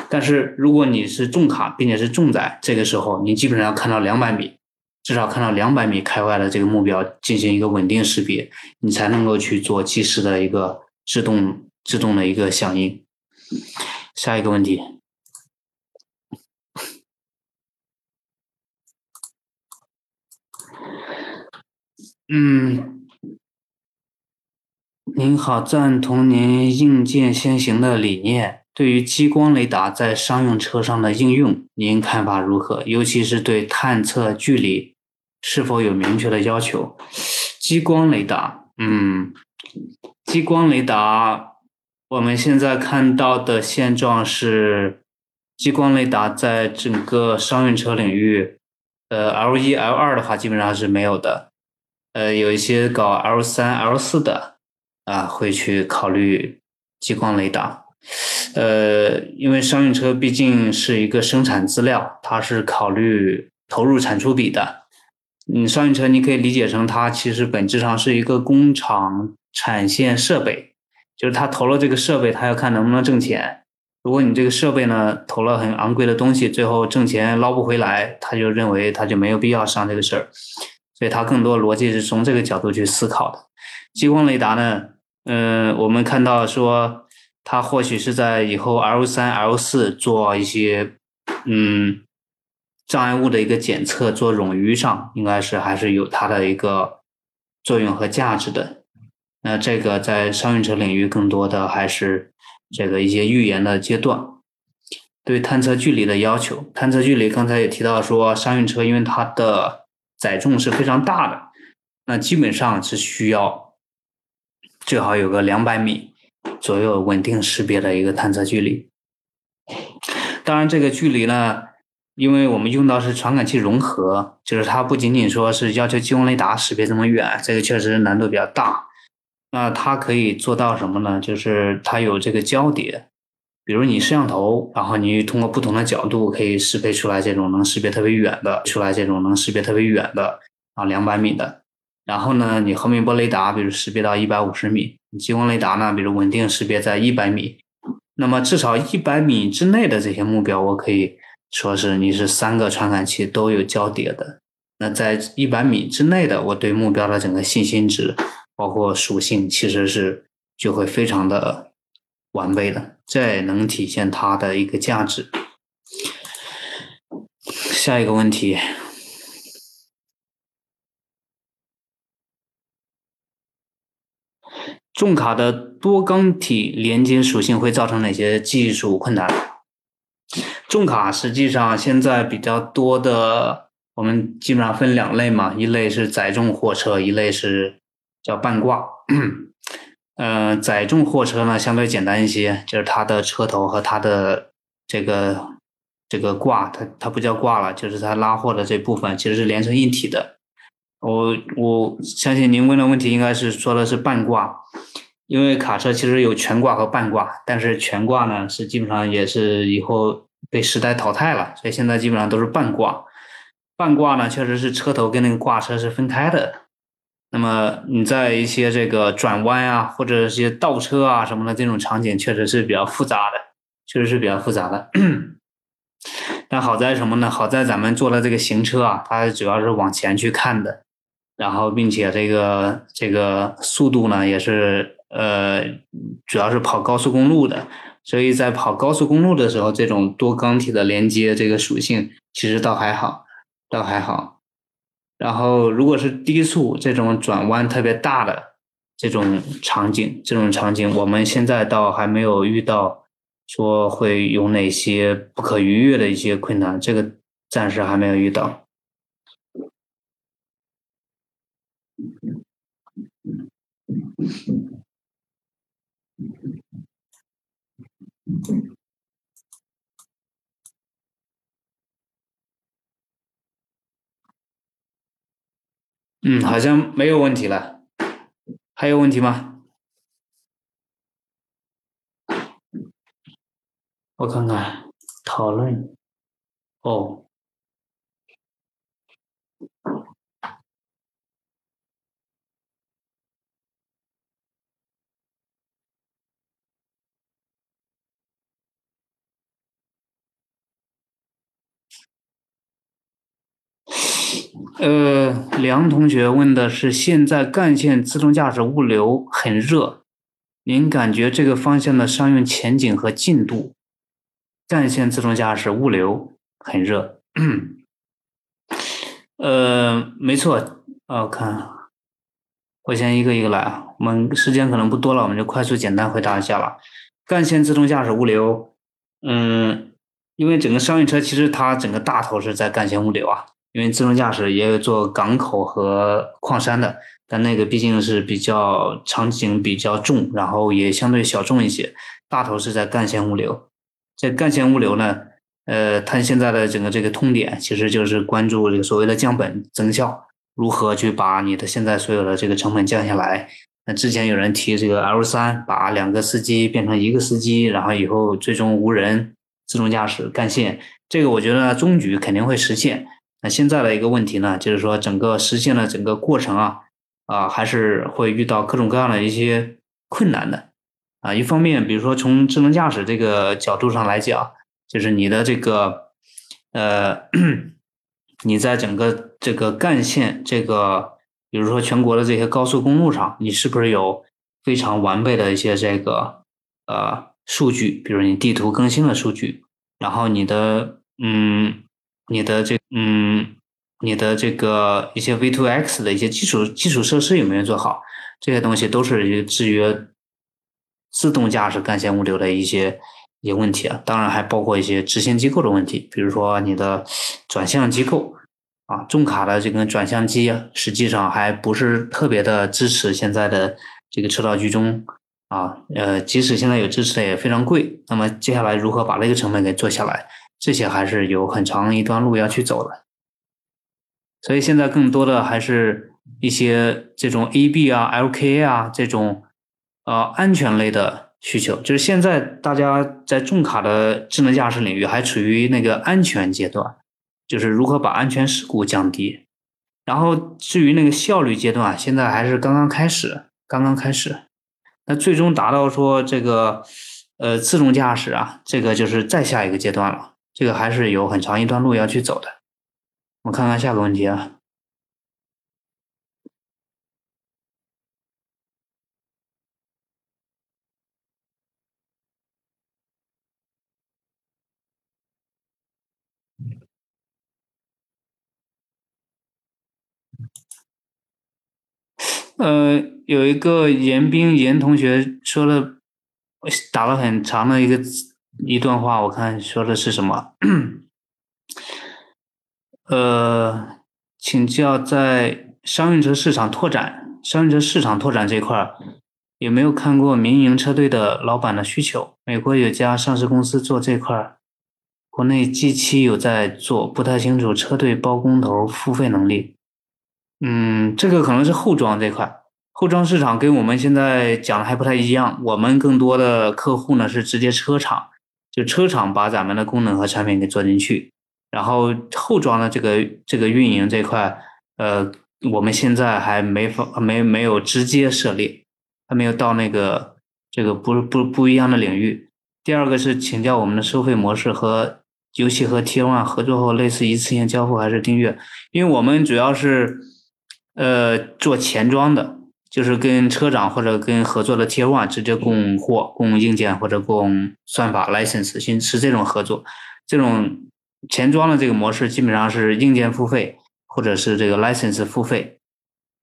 但是如果你是重卡，并且是重载，这个时候你基本上要看到两百米，至少看到两百米开外的这个目标进行一个稳定识别，你才能够去做及时的一个。自动自动的一个响应。下一个问题，嗯，您好，赞同您硬件先行的理念。对于激光雷达在商用车上的应用，您看法如何？尤其是对探测距离是否有明确的要求？激光雷达，嗯。激光雷达，我们现在看到的现状是，激光雷达在整个商用车领域，呃，L 一、L 二的话基本上是没有的，呃，有一些搞 L 三、L 四的啊，会去考虑激光雷达，呃，因为商用车毕竟是一个生产资料，它是考虑投入产出比的，嗯，商用车你可以理解成它其实本质上是一个工厂。产线设备，就是他投了这个设备，他要看能不能挣钱。如果你这个设备呢投了很昂贵的东西，最后挣钱捞不回来，他就认为他就没有必要上这个事儿。所以他更多逻辑是从这个角度去思考的。激光雷达呢，嗯，我们看到说，它或许是在以后 L 三、L 四做一些嗯障碍物的一个检测，做冗余上，应该是还是有它的一个作用和价值的。那这个在商用车领域更多的还是这个一些预言的阶段，对探测距离的要求。探测距离刚才也提到说，商用车因为它的载重是非常大的，那基本上是需要最好有个两百米左右稳定识别的一个探测距离。当然，这个距离呢，因为我们用到是传感器融合，就是它不仅仅说是要求激光雷达识别这么远，这个确实难度比较大。那它可以做到什么呢？就是它有这个交叠，比如你摄像头，然后你通过不同的角度可以识别出来这种能识别特别远的，出来这种能识别特别远的啊两百米的，然后呢，你毫米波雷达，比如识别到一百五十米，你激光雷达呢，比如稳定识别在一百米。那么至少一百米之内的这些目标，我可以说是你是三个传感器都有交叠的。那在一百米之内的，我对目标的整个信心值，包括属性，其实是就会非常的完备的，这也能体现它的一个价值。下一个问题。重卡的多缸体连接属性会造成哪些技术困难？重卡实际上现在比较多的，我们基本上分两类嘛，一类是载重货车，一类是叫半挂。嗯，载重货车呢相对简单一些，就是它的车头和它的这个这个挂，它它不叫挂了，就是它拉货的这部分其实是连成一体的。我我相信您问的问题应该是说的是半挂，因为卡车其实有全挂和半挂，但是全挂呢是基本上也是以后被时代淘汰了，所以现在基本上都是半挂。半挂呢确实是车头跟那个挂车是分开的，那么你在一些这个转弯啊或者一些倒车啊什么的这种场景确实是比较复杂的，确实是比较复杂的。但好在什么呢？好在咱们做的这个行车啊，它主要是往前去看的。然后，并且这个这个速度呢，也是呃，主要是跑高速公路的，所以在跑高速公路的时候，这种多缸体的连接这个属性其实倒还好，倒还好。然后，如果是低速这种转弯特别大的这种场景，这种场景，我们现在倒还没有遇到说会有哪些不可逾越的一些困难，这个暂时还没有遇到。嗯，好像没有问题了。还有问题吗？我看看，讨论。哦。呃，梁同学问的是：现在干线自动驾驶物流很热，您感觉这个方向的商用前景和进度？干线自动驾驶物流很热。呃，没错。我看，我先一个一个来啊。我们时间可能不多了，我们就快速简单回答一下了。干线自动驾驶物流，嗯，因为整个商用车其实它整个大头是在干线物流啊。因为自动驾驶也有做港口和矿山的，但那个毕竟是比较场景比较重，然后也相对小众一些。大头是在干线物流，在干线物流呢，呃，它现在的整个这个痛点其实就是关注这个所谓的降本增效，如何去把你的现在所有的这个成本降下来。那之前有人提这个 L 三，把两个司机变成一个司机，然后以后最终无人自动驾驶干线，这个我觉得终局肯定会实现。那现在的一个问题呢，就是说整个实现的整个过程啊，啊还是会遇到各种各样的一些困难的，啊，一方面，比如说从智能驾驶这个角度上来讲，就是你的这个，呃，你在整个这个干线这个，比如说全国的这些高速公路上，你是不是有非常完备的一些这个呃数据，比如你地图更新的数据，然后你的嗯。你的这嗯，你的这个一些 V2X 的一些基础基础设施有没有做好？这些东西都是制约自动驾驶干线物流的一些一些问题啊。当然还包括一些执行机构的问题，比如说你的转向机构啊，重卡的这个转向机实际上还不是特别的支持现在的这个车道居中啊。呃，即使现在有支持的也非常贵。那么接下来如何把这个成本给做下来？这些还是有很长一段路要去走的，所以现在更多的还是一些这种 A B 啊、L K A 啊这种呃安全类的需求。就是现在大家在重卡的智能驾驶领域还处于那个安全阶段，就是如何把安全事故降低。然后至于那个效率阶段，现在还是刚刚开始，刚刚开始。那最终达到说这个呃自动驾驶啊，这个就是再下一个阶段了，这个还是有很长一段路要去走的。我们看看下个问题啊。呃，有一个严斌严同学说了，打了很长的一个一段话，我看说的是什么？呃，请教在商用车市场拓展、商用车市场拓展这块儿，有没有看过民营车队的老板的需求？美国有家上市公司做这块儿，国内近期有在做，不太清楚车队包工头付费能力。嗯，这个可能是后装这块，后装市场跟我们现在讲的还不太一样。我们更多的客户呢是直接车厂，就车厂把咱们的功能和产品给做进去，然后后装的这个这个运营这块，呃，我们现在还没法没没有直接涉猎，还没有到那个这个不不不一样的领域。第二个是请教我们的收费模式和游戏和 T One 合作后，类似一次性交付还是订阅？因为我们主要是。呃，做前装的，就是跟车长或者跟合作的 Tier One 直接供货、供硬件或者供算法 license，先是这种合作。这种前装的这个模式，基本上是硬件付费，或者是这个 license 付费，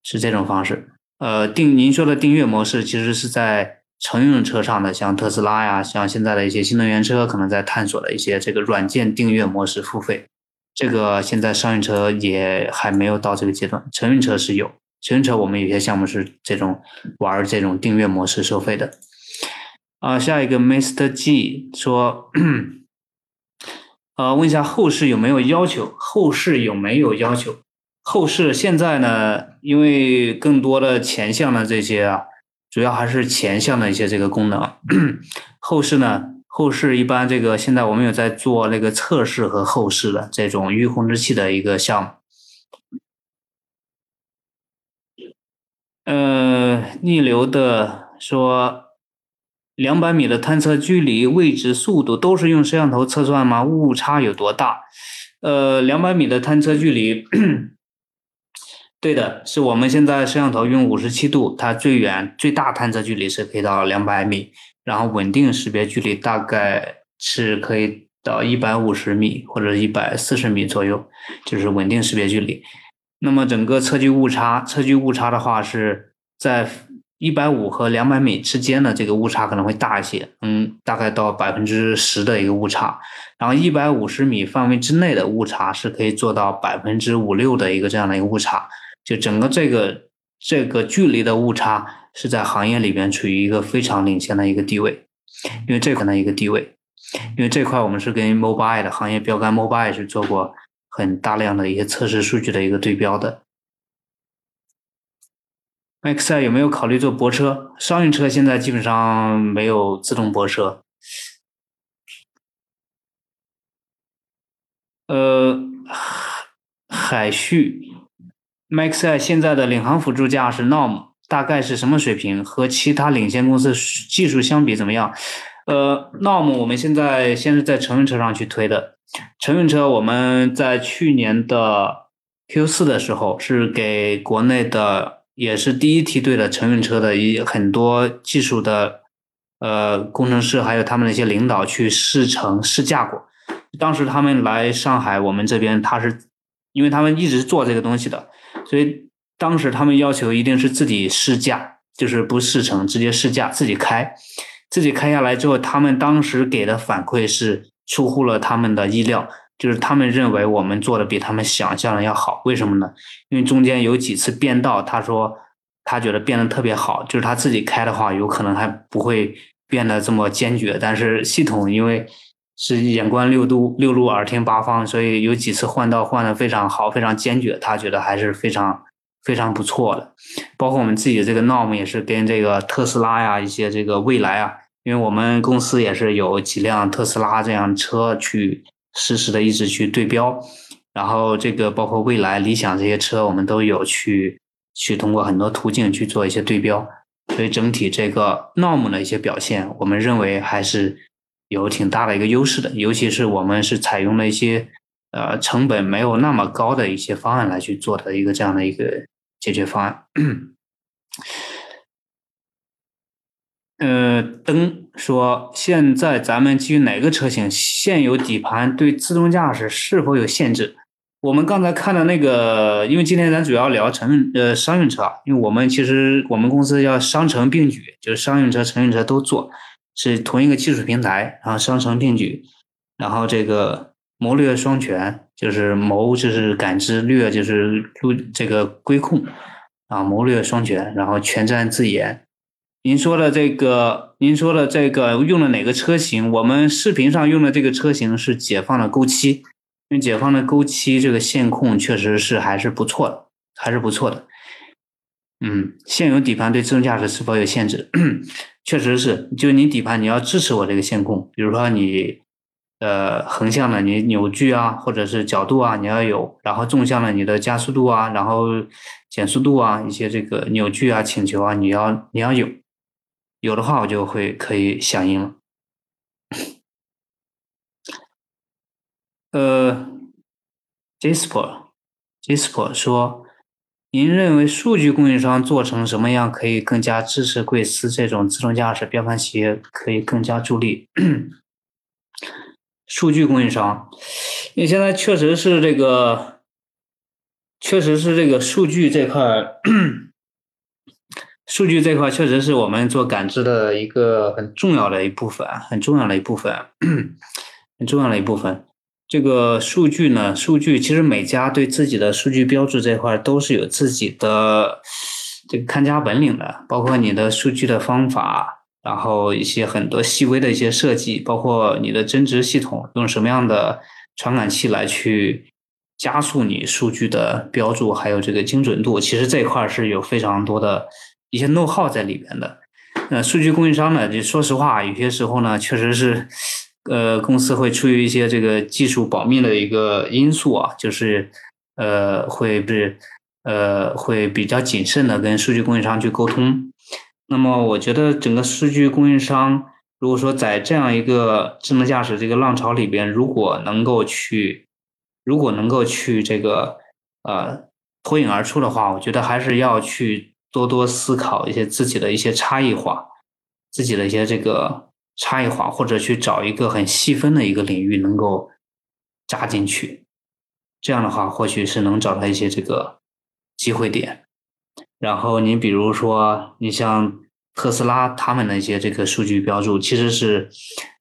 是这种方式。呃，订您说的订阅模式，其实是在乘用车上的，像特斯拉呀，像现在的一些新能源车，可能在探索的一些这个软件订阅模式付费。这个现在商用车也还没有到这个阶段，乘用车是有，乘用车我们有些项目是这种玩这种订阅模式收费的。啊，下一个 Mr. G 说，呃，问一下后市有没有要求？后市有没有要求？后市现在呢，因为更多的前向的这些啊，主要还是前向的一些这个功能，后市呢。后市一般，这个现在我们有在做那个测试和后市的这种预控制器的一个项目。呃，逆流的说，两百米的探测距离、位置、速度都是用摄像头测算吗？误差有多大？呃，两百米的探测距离，对的，是我们现在摄像头用五十七度，它最远最大探测距离是可以到两百米。然后稳定识别距离大概是可以到一百五十米或者一百四十米左右，就是稳定识别距离。那么整个测距误差，测距误差的话是在一百五和两百米之间的这个误差可能会大一些，嗯，大概到百分之十的一个误差。然后一百五十米范围之内的误差是可以做到百分之五六的一个这样的一个误差，就整个这个这个距离的误差。是在行业里边处于一个非常领先的一个地位，因为这块的一个地位，因为这块我们是跟 Mobile 的行业标杆 Mobile 是做过很大量的一些测试数据的一个对标的。，Maxi 有没有考虑做泊车？商用车现在基本上没有自动泊车。呃，海旭，Maxi 现在的领航辅助驾驶 Norm。大概是什么水平？和其他领先公司技术相比怎么样？呃，那么我们现在先是在乘用车上去推的。乘用车我们在去年的 Q 四的时候是给国内的也是第一梯队的乘用车的一很多技术的呃工程师还有他们的一些领导去试乘试驾过。当时他们来上海，我们这边他是因为他们一直做这个东西的，所以。当时他们要求一定是自己试驾，就是不试乘，直接试驾自己开，自己开下来之后，他们当时给的反馈是出乎了他们的意料，就是他们认为我们做的比他们想象的要好。为什么呢？因为中间有几次变道，他说他觉得变得特别好，就是他自己开的话，有可能还不会变得这么坚决，但是系统因为是眼观六度六路耳听八方，所以有几次换道换的非常好，非常坚决，他觉得还是非常。非常不错的，包括我们自己的这个 Norm 也是跟这个特斯拉呀、一些这个蔚来啊，因为我们公司也是有几辆特斯拉这样车去实时的一直去对标，然后这个包括蔚来、理想这些车，我们都有去去通过很多途径去做一些对标，所以整体这个 Norm 的一些表现，我们认为还是有挺大的一个优势的，尤其是我们是采用了一些呃成本没有那么高的一些方案来去做的一个这样的一个解决方案。呃，灯说，现在咱们基于哪个车型现有底盘对自动驾驶是否有限制？我们刚才看的那个，因为今天咱主要聊乘呃商用车，因为我们其实我们公司要商乘并举，就是商用车、乘用车都做，是同一个技术平台，然后商乘并举，然后这个谋略双全，就是谋就是感知，略就是路这个规控啊，谋略双全，然后全站自研。您说的这个，您说的这个用了哪个车型？我们视频上用的这个车型是解放的勾七，因为解放的勾七这个线控确实是还是不错的，还是不错的。嗯，现有底盘对自动驾驶是否有限制？确实是，就你底盘你要支持我这个线控，比如说你呃横向的你扭矩啊，或者是角度啊，你要有；然后纵向的你的加速度啊，然后减速度啊，一些这个扭矩啊、请求啊，你要你要有。有的话，我就会可以响应了。呃，Jasper，Jasper 说：“您认为数据供应商做成什么样，可以更加支持贵司这种自动驾驶标杆企业，可以更加助力？”数据供应商，因为现在确实是这个，确实是这个数据这块。数据这块确实是我们做感知的一个很重要的一部分，很重要的一部分，很重要的一部分。这个数据呢，数据其实每家对自己的数据标注这块都是有自己的这个看家本领的，包括你的数据的方法，然后一些很多细微的一些设计，包括你的增值系统用什么样的传感器来去加速你数据的标注，还有这个精准度，其实这块是有非常多的。一些 know how 在里边的，呃，数据供应商呢，就说实话，有些时候呢，确实是，呃，公司会出于一些这个技术保密的一个因素啊，就是，呃，会不是，呃，会比较谨慎的跟数据供应商去沟通。那么，我觉得整个数据供应商，如果说在这样一个智能驾驶这个浪潮里边，如果能够去，如果能够去这个，呃，脱颖而出的话，我觉得还是要去。多多思考一些自己的一些差异化，自己的一些这个差异化，或者去找一个很细分的一个领域能够扎进去，这样的话或许是能找到一些这个机会点。然后你比如说，你像特斯拉他们的一些这个数据标注，其实是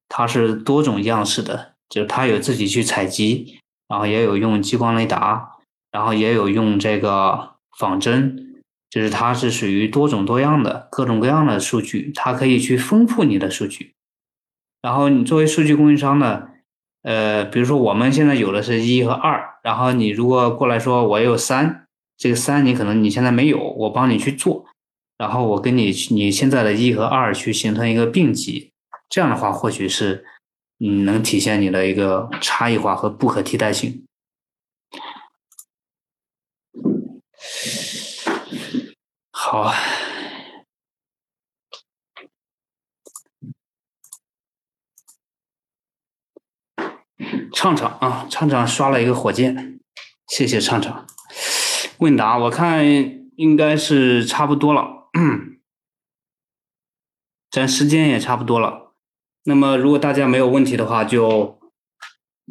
它是多种样式的，就是它有自己去采集，然后也有用激光雷达，然后也有用这个仿真。就是它是属于多种多样的各种各样的数据，它可以去丰富你的数据。然后你作为数据供应商呢，呃，比如说我们现在有的是一和二，然后你如果过来说我有三，这个三你可能你现在没有，我帮你去做，然后我跟你你现在的一和二去形成一个并集，这样的话或许是嗯能体现你的一个差异化和不可替代性。好，畅畅啊，畅畅刷了一个火箭，谢谢畅畅。问答我看应该是差不多了，咱时间也差不多了。那么如果大家没有问题的话，就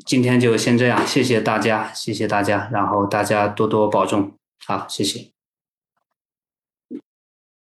今天就先这样，谢谢大家，谢谢大家，然后大家多多保重，好，谢谢。